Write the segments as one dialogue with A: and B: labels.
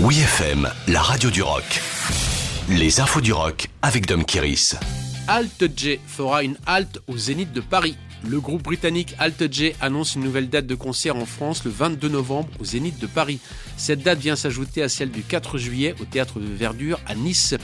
A: Oui FM, la radio du rock. Les infos du rock avec Dom Kiris.
B: Alt J fera une halte au Zénith de Paris. Le groupe britannique Alt J annonce une nouvelle date de concert en France le 22 novembre au Zénith de Paris. Cette date vient s'ajouter à celle du 4 juillet au Théâtre de Verdure à Nice.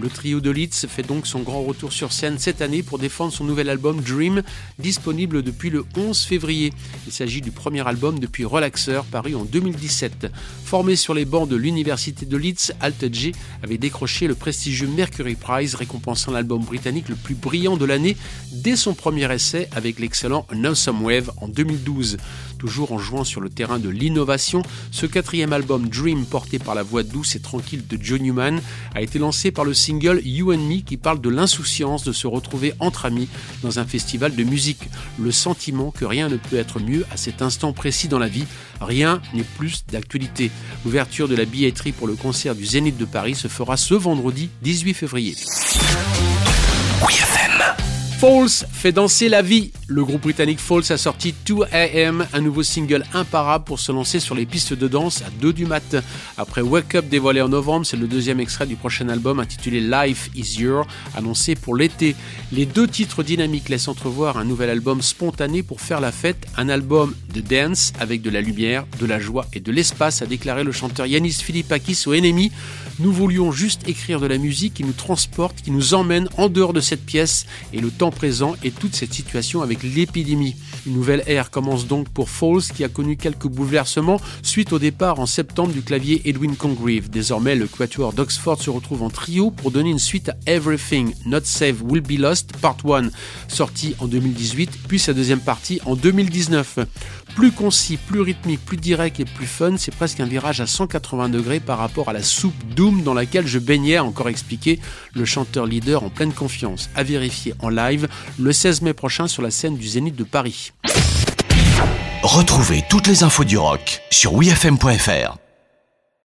B: Le trio de Leeds fait donc son grand retour sur scène cette année pour défendre son nouvel album Dream, disponible depuis le 11 février. Il s'agit du premier album depuis Relaxer, paru en 2017. Formé sur les bancs de l'université de Leeds, Alt J avait décroché le prestigieux Mercury Prize, récompensant l'album britannique le plus brillant de l'année dès son premier essai avec l'excellent No Some Wave en 2012. Toujours en jouant sur le terrain de l'innovation, ce quatrième album Dream, porté par la voix douce et tranquille de Joe Newman, a été lancé par le single You and Me qui parle de l'insouciance de se retrouver entre amis dans un festival de musique. Le sentiment que rien ne peut être mieux à cet instant précis dans la vie, rien n'est plus d'actualité. L'ouverture de la billetterie pour le concert du Zénith de Paris se fera ce vendredi 18 février. Falls fait danser la vie. Le groupe britannique Falls a sorti 2AM, un nouveau single imparable pour se lancer sur les pistes de danse à 2 du mat. Après Wake Up dévoilé en novembre, c'est le deuxième extrait du prochain album intitulé Life Is Your, annoncé pour l'été. Les deux titres dynamiques laissent entrevoir un nouvel album spontané pour faire la fête, un album de dance avec de la lumière, de la joie et de l'espace, a déclaré le chanteur Yanis Philippakis au Enemy. Nous voulions juste écrire de la musique qui nous transporte, qui nous emmène en dehors de cette pièce et le temps présent et toute cette situation avec l'épidémie. Une nouvelle ère commence donc pour Falls qui a connu quelques bouleversements suite au départ en septembre du clavier Edwin Congreve. Désormais, le quatuor d'Oxford se retrouve en trio pour donner une suite à Everything Not Safe Will Be Lost Part 1, sorti en 2018, puis sa deuxième partie en 2019. Plus concis, plus rythmique, plus direct et plus fun, c'est presque un virage à 180 degrés par rapport à la soupe Doom dans laquelle je baignais, encore expliqué le chanteur leader en pleine confiance, à vérifier en live le 16 mai prochain sur la scène du Zénith de Paris.
A: Retrouvez toutes les infos du rock sur wfm.fr.